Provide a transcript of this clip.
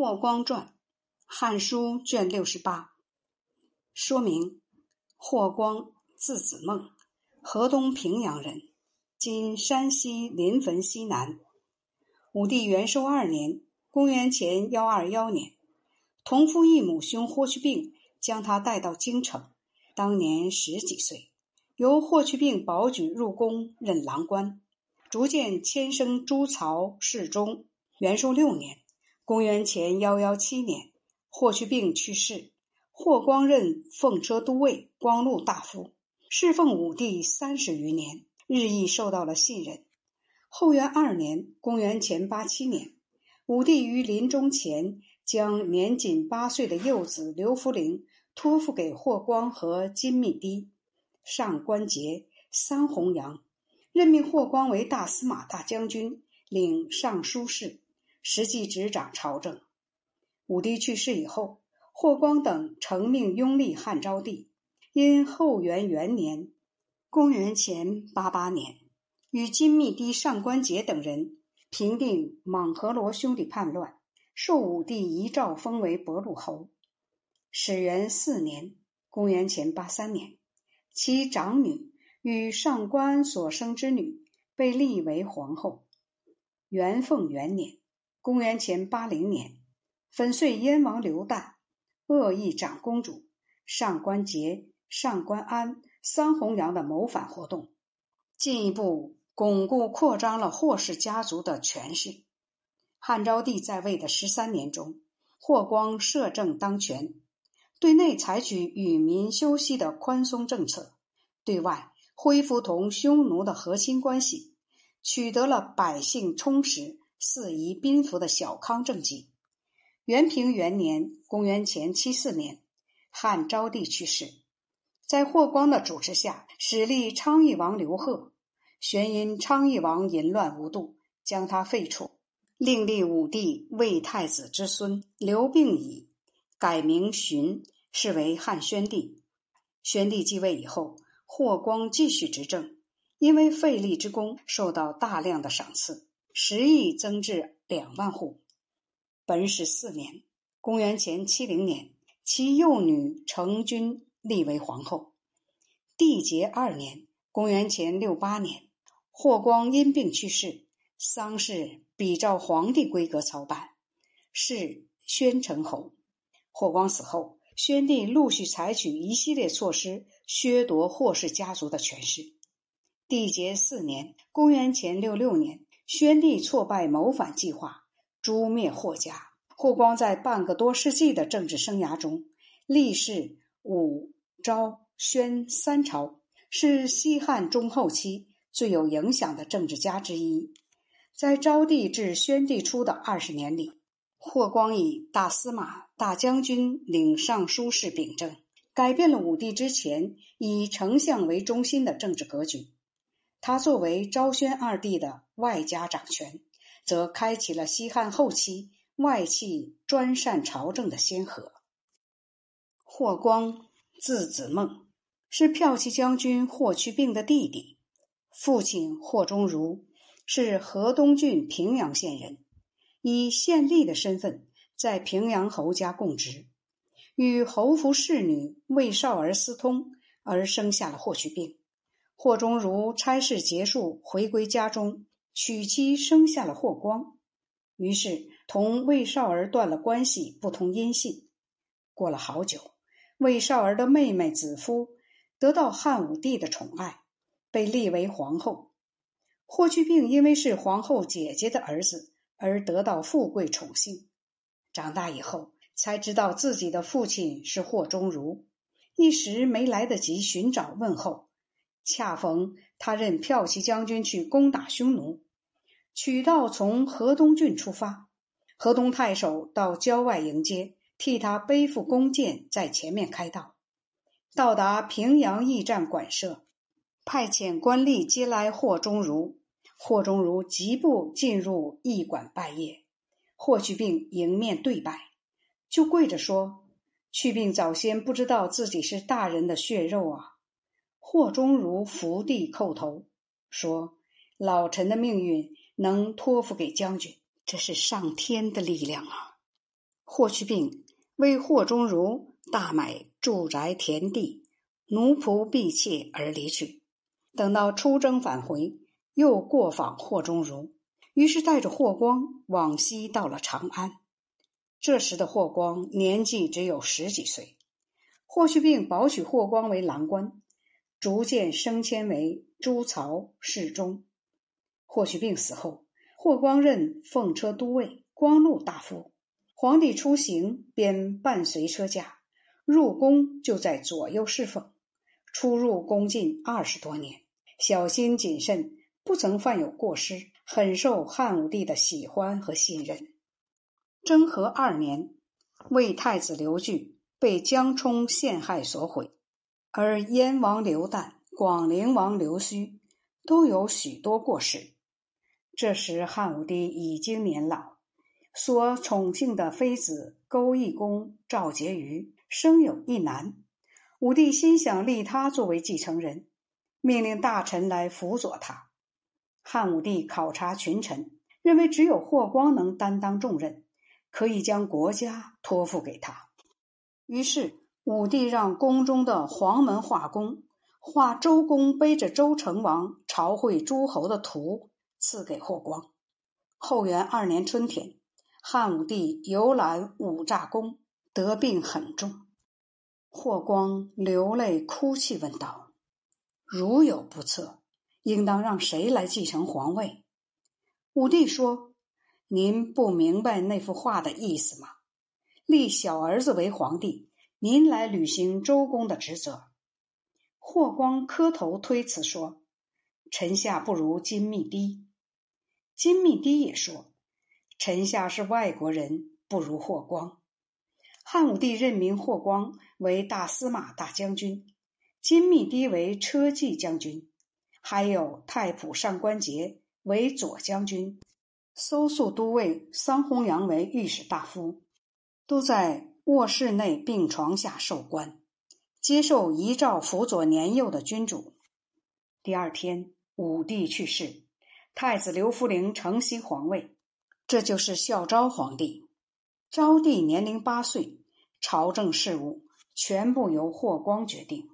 霍光传》，《汉书》卷六十八。说明：霍光，字子孟，河东平阳人，今山西临汾西南。武帝元寿二年（公元前幺二幺年），同父异母兄霍去病将他带到京城，当年十几岁，由霍去病保举入宫任郎官，逐渐迁升诸曹侍中。元寿六年。公元前幺幺七年，霍去病去世，霍光任奉车都尉、光禄大夫，侍奉武帝三十余年，日益受到了信任。后元二年（公元前八七年），武帝于临终前将年仅八岁的幼子刘弗陵托付给霍光和金密堤、上官桀、桑弘羊，任命霍光为大司马大将军，领尚书事。实际执掌朝政。武帝去世以后，霍光等承命拥立汉昭帝。因后元元年（公元前八八年），与金密堤、上官桀等人平定莽河罗兄弟叛乱，受武帝遗诏封为博陆侯。始元四年（公元前八三年），其长女与上官所生之女被立为皇后。元凤元年。公元前八零年，粉碎燕王刘旦恶意长公主上官桀、上官安、桑弘羊的谋反活动，进一步巩固扩张了霍氏家族的权势。汉昭帝在位的十三年中，霍光摄政当权，对内采取与民休息的宽松政策，对外恢复同匈奴的和亲关系，取得了百姓充实。四夷宾服的小康政绩。元平元年（公元前七四年），汉昭帝去世，在霍光的主持下，始立昌邑王刘贺。玄因昌邑王淫乱无度，将他废黜，另立武帝魏太子之孙刘病已，改名荀，是为汉宣帝。宣帝继位以后，霍光继续执政，因为废立之功，受到大量的赏赐。十亿增至两万户。本始四年（公元前七零年），其幼女成君立为皇后。缔结二年（公元前六八年），霍光因病去世，丧事比照皇帝规格操办，谥宣成侯。霍光死后，宣帝陆续采取一系列措施，削夺霍氏家族的权势。缔结四年（公元前六六年）。宣帝挫败谋反计划，诛灭霍家。霍光在半个多世纪的政治生涯中，历仕武、昭、宣三朝，是西汉中后期最有影响的政治家之一。在昭帝至宣帝初的二十年里，霍光以大司马、大将军领尚书事秉政，改变了武帝之前以丞相为中心的政治格局。他作为昭宣二帝的外家掌权，则开启了西汉后期外戚专擅朝政的先河。霍光，字子孟，是骠骑将军霍去病的弟弟，父亲霍中儒是河东郡平阳县人，以县吏的身份在平阳侯家供职，与侯服侍女魏少儿私通，而生下了霍去病。霍中儒差事结束，回归家中，娶妻生下了霍光，于是同魏少儿断了关系，不通音信。过了好久，魏少儿的妹妹子夫得到汉武帝的宠爱，被立为皇后。霍去病因为是皇后姐姐的儿子，而得到富贵宠幸。长大以后，才知道自己的父亲是霍中儒，一时没来得及寻找问候。恰逢他任骠骑将军去攻打匈奴，取道从河东郡出发，河东太守到郊外迎接，替他背负弓箭，在前面开道。到达平阳驿站馆舍，派遣官吏接来霍中儒。霍中儒疾步进入驿馆拜谒，霍去病迎面对拜，就跪着说：“去病早先不知道自己是大人的血肉啊。”霍中儒伏地叩头，说：“老臣的命运能托付给将军，这是上天的力量啊！”霍去病为霍中儒大买住宅田地，奴仆婢妾而离去。等到出征返回，又过访霍中儒，于是带着霍光往西到了长安。这时的霍光年纪只有十几岁。霍去病保举霍光为郎官，逐渐升迁为朱曹侍中。霍去病死后，霍光任奉车都尉、光禄大夫。皇帝出行便伴随车驾，入宫就在左右侍奉，出入宫禁二十多年，小心谨慎，不曾犯有过失，很受汉武帝的喜欢和信任。征和二年，魏太子刘据。被江充陷害所毁，而燕王刘旦、广陵王刘胥都有许多过失。这时汉武帝已经年老，所宠幸的妃子钩弋公赵婕妤生有一男，武帝心想立他作为继承人，命令大臣来辅佐他。汉武帝考察群臣，认为只有霍光能担当重任，可以将国家托付给他。于是，武帝让宫中的黄门画工画周公背着周成王朝会诸侯的图，赐给霍光。后元二年春天，汉武帝游览五乍宫，得病很重。霍光流泪哭泣，问道：“如有不测，应当让谁来继承皇位？”武帝说：“您不明白那幅画的意思吗？”立小儿子为皇帝，您来履行周公的职责。霍光磕头推辞说：“臣下不如金密低。”金密低也说：“臣下是外国人，不如霍光。”汉武帝任命霍光为大司马大将军，金密低为车骑将军，还有太仆上官桀为左将军，搜肃都尉桑弘羊为御史大夫。都在卧室内病床下受官，接受遗诏辅佐年幼的君主。第二天，武帝去世，太子刘弗陵承袭皇位，这就是孝昭皇帝。昭帝年龄八岁，朝政事务全部由霍光决定。